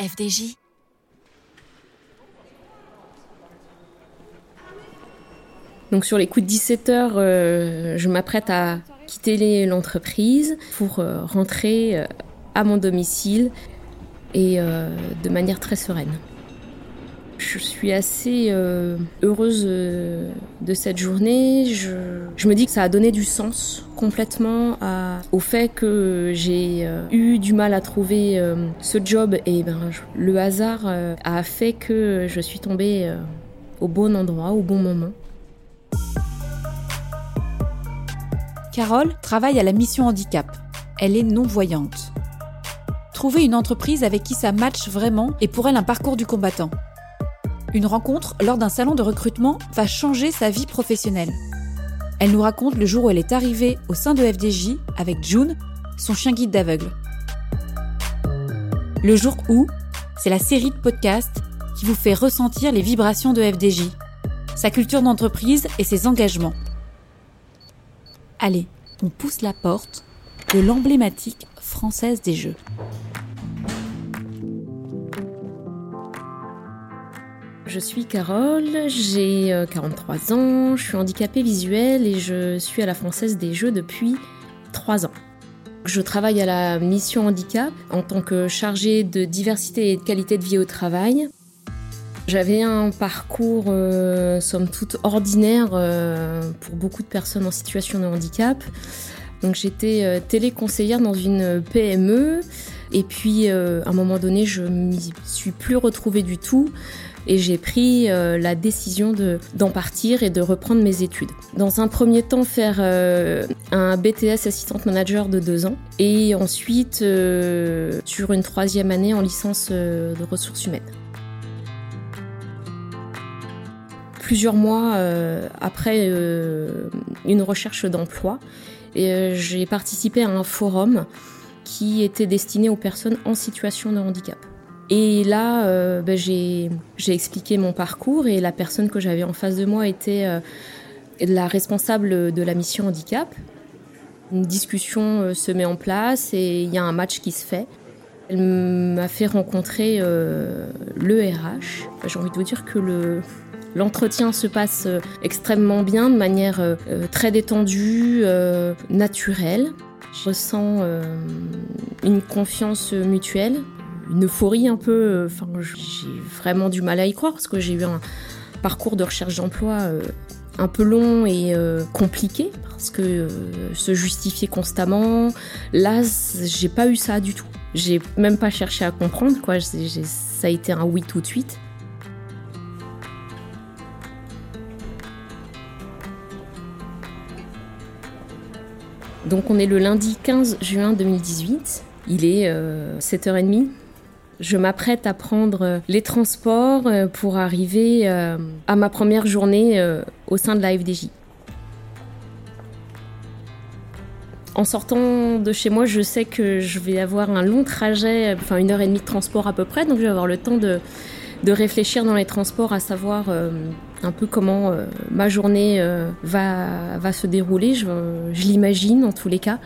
FDJ. Donc sur les coups de 17 heures, euh, je m'apprête à quitter l'entreprise pour euh, rentrer euh, à mon domicile et de manière très sereine. Je suis assez heureuse de cette journée. Je, me dis que ça a donné du sens complètement au fait que j'ai eu du mal à trouver ce job et ben, le hasard a fait que je suis tombée au bon endroit, au bon moment. Carole travaille à la mission handicap. Elle est non-voyante. Trouver une entreprise avec qui ça match vraiment est pour elle un parcours du combattant. Une rencontre lors d'un salon de recrutement va changer sa vie professionnelle. Elle nous raconte le jour où elle est arrivée au sein de FDJ avec June, son chien guide d'aveugle. Le jour où, c'est la série de podcasts qui vous fait ressentir les vibrations de FDJ, sa culture d'entreprise et ses engagements. Allez, on pousse la porte de l'emblématique française des Jeux. Je suis Carole, j'ai 43 euh, ans, je suis handicapée visuelle et je suis à la Française des Jeux depuis 3 ans. Je travaille à la mission handicap en tant que chargée de diversité et de qualité de vie au travail. J'avais un parcours, euh, somme toute, ordinaire euh, pour beaucoup de personnes en situation de handicap. Donc j'étais euh, téléconseillère dans une PME et puis à un moment donné je m'y suis plus retrouvée du tout et j'ai pris la décision d'en partir et de reprendre mes études. Dans un premier temps faire un BTS assistant manager de deux ans et ensuite sur une troisième année en licence de ressources humaines. plusieurs mois euh, après euh, une recherche d'emploi. Euh, j'ai participé à un forum qui était destiné aux personnes en situation de handicap. Et là, ben, j'ai expliqué mon parcours et la personne que j'avais en face de moi était la responsable de la mission handicap. Une discussion se met en place et il y a un match qui se fait. Elle m'a fait rencontrer le RH. J'ai envie de vous dire que le, L'entretien se passe euh, extrêmement bien, de manière euh, euh, très détendue, naturelle. Je ressens une confiance mutuelle, une euphorie un peu. J'ai vraiment du mal à y croire parce que j'ai eu un parcours de recherche d'emploi un peu long et compliqué parce que se justifier constamment. Là, j'ai pas eu ça du tout. J'ai même pas cherché à comprendre quoi. ça a été un oui tout de suite. Donc on est le lundi 15 juin 2018. Il est 7h30. Euh, Je m'apprête à prendre euh, les transports euh, pour arriver à ma première journée au sein de la FDJ. En sortant de chez moi, je sais que je vais avoir un long trajet, enfin une heure et demie de transport à peu près, donc je vais avoir le temps de, de réfléchir dans les transports à savoir euh, un peu comment euh, ma journée euh, va, va se dérouler. Je l'imagine en tous les cas.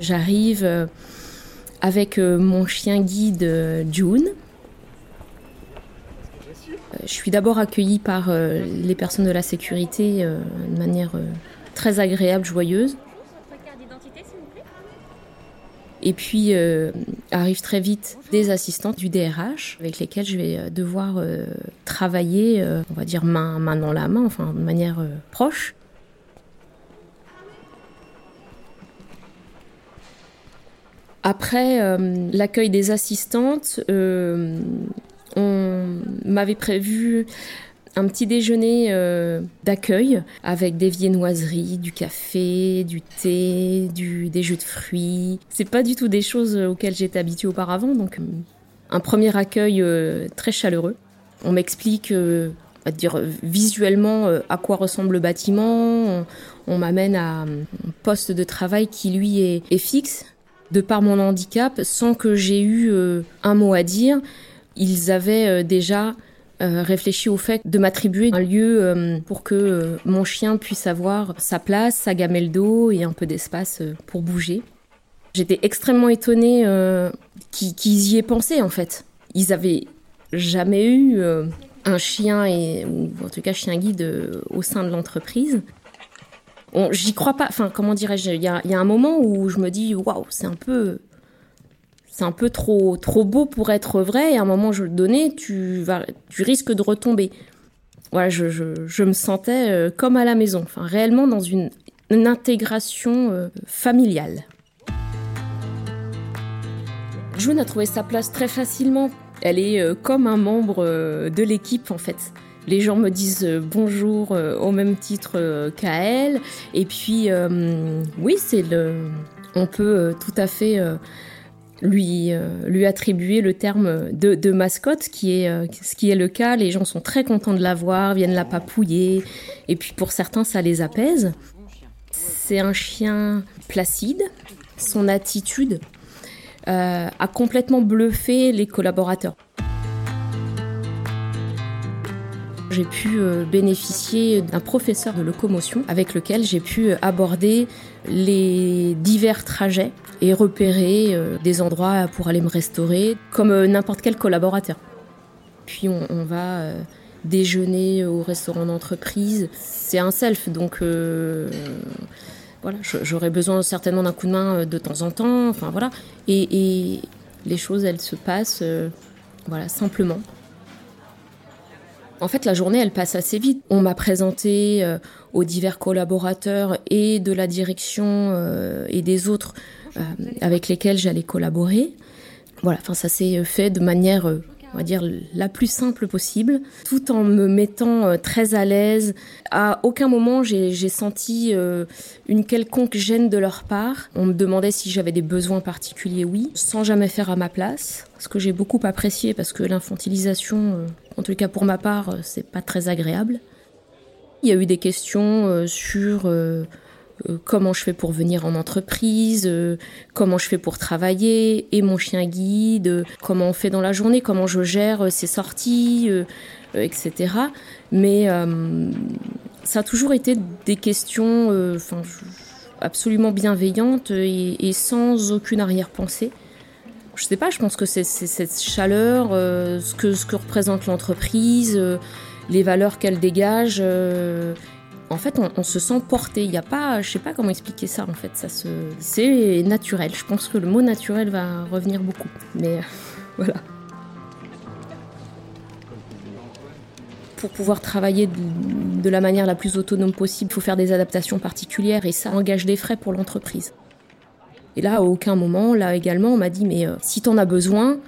J'arrive avec mon chien guide June. Je suis d'abord accueillie par les personnes de la sécurité de manière très agréable, joyeuse. Et puis euh, arrivent très vite des assistantes du DRH avec lesquelles je vais euh, devoir euh, travailler, on va dire main dans la main, enfin de manière proche. Après l'accueil des assistantes, on m'avait prévu un petit déjeuner euh, d'accueil avec des viennoiseries, du café, du thé, des jus de fruits. C'est pas du tout des choses auxquelles j'étais habituée auparavant, donc euh, un premier accueil euh, très chaleureux. On m'explique dire visuellement à quoi ressemble le bâtiment. On, m'amène à un poste de travail qui lui est, fixe. De par mon handicap, sans que j'ai eu un mot à dire, ils avaient déjà euh, réfléchi au fait de m'attribuer un lieu euh, pour que euh, mon chien puisse avoir sa place, sa gamelle d'eau et un peu d'espace pour bouger. J'étais extrêmement étonnée qu'ils y aient pensé en fait. Ils avaient jamais eu un chien et ou en tout cas chien guide au sein de l'entreprise. J'y crois pas. Enfin, comment dirais-je Il y a, un moment où je me dis waouh, c'est un peu, c'est un peu trop trop beau pour être vrai. Et à un moment, je le donnais, tu vas, tu risques de retomber. Voilà, je, je, me sentais euh, comme à la maison. Enfin, réellement dans une, intégration euh, familiale. June a trouvé sa place très facilement. Elle est euh, comme un membre de l'équipe en fait les gens me disent euh, bonjour euh, au même titre euh, qu'à elle. Et puis, oui, c'est le, on peut tout à fait lui, lui attribuer le terme de, mascotte, qui est, ce qui est le cas. Les gens sont très contents de la voir, viennent la papouiller. Et puis, pour certains, ça les apaise. C'est un chien placide. Son attitude a complètement bluffé les collaborateurs. J'ai pu euh, bénéficier d'un professeur de locomotion avec lequel j'ai pu euh, aborder les divers trajets et repérer euh, des endroits pour aller me restaurer comme n'importe quel collaborateur. Puis on, va déjeuner au restaurant d'entreprise. C'est un self, donc voilà, j'aurais besoin certainement d'un coup de main de temps en temps. Enfin voilà, et, et les choses, elles se passent, voilà, simplement. En fait, la journée, elle passe assez vite. On m'a présenté euh, aux divers collaborateurs et de la direction euh, et des autres euh, avec lesquels j'allais collaborer. Voilà, enfin, ça s'est fait de manière on va dire, la plus simple possible, tout en me mettant euh, très à l'aise. À aucun moment, j'ai senti euh, une quelconque gêne de leur part. On me demandait si j'avais des besoins particuliers, oui, sans jamais faire à ma place, ce que j'ai beaucoup apprécié parce que l'infantilisation, euh, en tout cas pour ma part, c'est pas très agréable. Il y a eu des questions sur comment je fais pour venir en entreprise, euh, comment je fais pour travailler, et mon chien guide, euh, comment on fait dans la journée, comment je gère ses sorties, etc. Mais ça a toujours été des questions absolument bienveillantes et, sans aucune arrière-pensée. Je sais pas, je pense que c'est cette chaleur, ce que représente l'entreprise, les valeurs qu'elle dégage en fait, on, se sent porté. Il n'y a pas, je sais pas comment expliquer ça. En fait, ça c'est naturel. Je pense que le mot naturel va revenir beaucoup. Mais voilà. Pour pouvoir travailler de, la manière la plus autonome possible, il faut faire des adaptations particulières et ça engage des frais pour l'entreprise. Et là, à aucun moment, là également, on m'a dit mais euh, si tu en as besoin,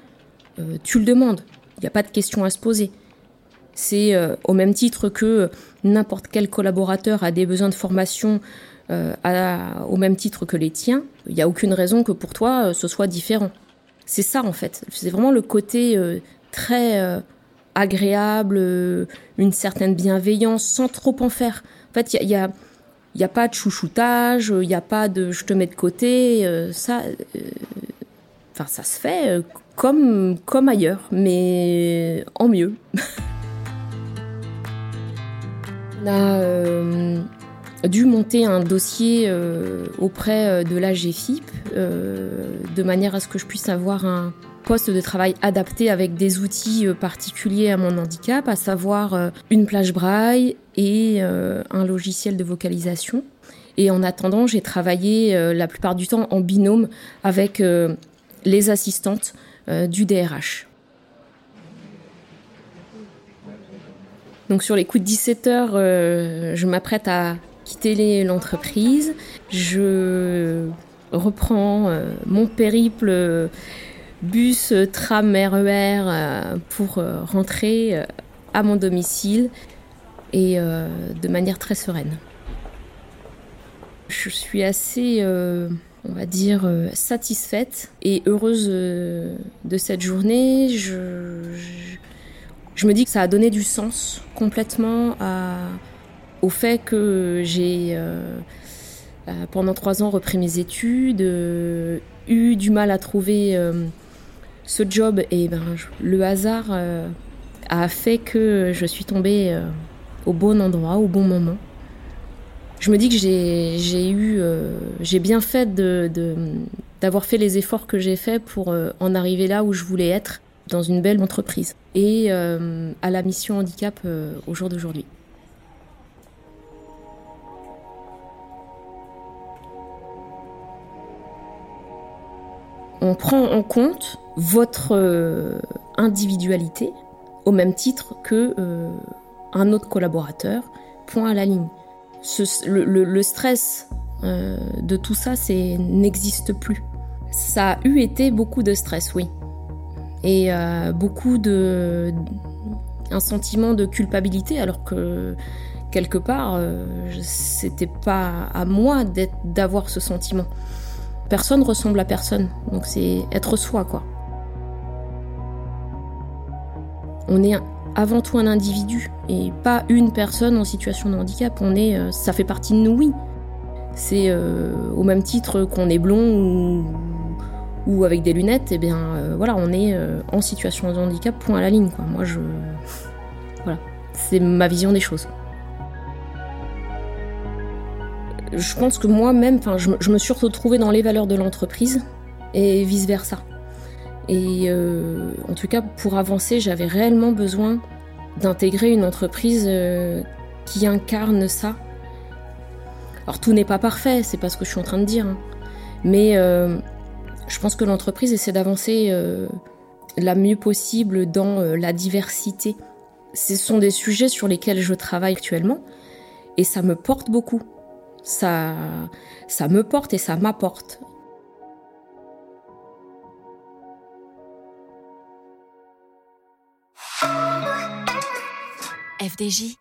euh, tu le demandes. Il n'y a pas de question à se poser. C'est euh, au même titre que n'importe quel collaborateur a des besoins de formation euh, au même titre que les tiens. Il n'y a aucune raison que pour toi euh, ce soit différent. C'est ça en fait. C'est vraiment le côté très agréable, une certaine bienveillance sans trop en faire. En fait, il y a, pas de chouchoutage, il n'y a pas de je te mets de côté. ça, ça se fait comme ailleurs, mais en mieux. On a euh, dû monter un dossier euh, auprès euh, de la GFIP de manière à ce que je puisse avoir un poste de travail adapté avec des outils particuliers à mon handicap, à savoir une plage braille et un logiciel de vocalisation. Et en attendant, j'ai travaillé la plupart du temps en binôme avec les assistantes du DRH. Donc sur les coups de 17 heures, euh, je m'apprête à quitter l'entreprise. Je reprends euh, mon périple euh, bus, tram, RER pour rentrer à mon domicile et de manière très sereine. Je suis assez, on va dire, satisfaite et heureuse de cette journée. je me dis que ça a donné du sens complètement au fait que j'ai euh, euh, pendant trois ans repris mes études, euh, eu du mal à trouver ce job et ben, le hasard a fait que je suis tombée au bon endroit, au bon moment. Je me dis que j'ai eu, j'ai bien fait d'avoir fait les efforts que j'ai faits pour en arriver là où je voulais être, dans une belle entreprise et à la mission handicap au jour d'aujourd'hui. on prend en compte votre euh, individualité au même titre que euh, un autre collaborateur. Point à la ligne. le, stress euh, de tout ça, c'est n'existe plus. Ça a eu été beaucoup de stress, oui, et beaucoup de un sentiment de culpabilité, alors que quelque part, c'était pas à moi d'avoir ce sentiment. Personne ressemble à personne, donc c'est être soi, quoi. On est avant tout un individu et pas une personne en situation de handicap. On est, euh, ça fait partie de nous, oui. C'est euh, au même titre qu'on est blond ou, avec des lunettes, et eh bien euh, voilà, on est en situation de handicap, point à la ligne. Moi, je, voilà, c'est ma vision des choses. je pense que moi-même, je, je, me suis retrouvée dans les valeurs de l'entreprise et vice-versa. Et euh, en tout cas, pour avancer, j'avais réellement besoin d'intégrer une entreprise euh, qui incarne ça. Alors tout n'est pas parfait, c'est pas ce que je suis en train de dire. Hein. Mais euh, je pense que l'entreprise essaie d'avancer la mieux possible dans la diversité. Ce sont des sujets sur lesquels je travaille actuellement et ça me porte beaucoup ça, ça me porte et ça m'apporte. FDJ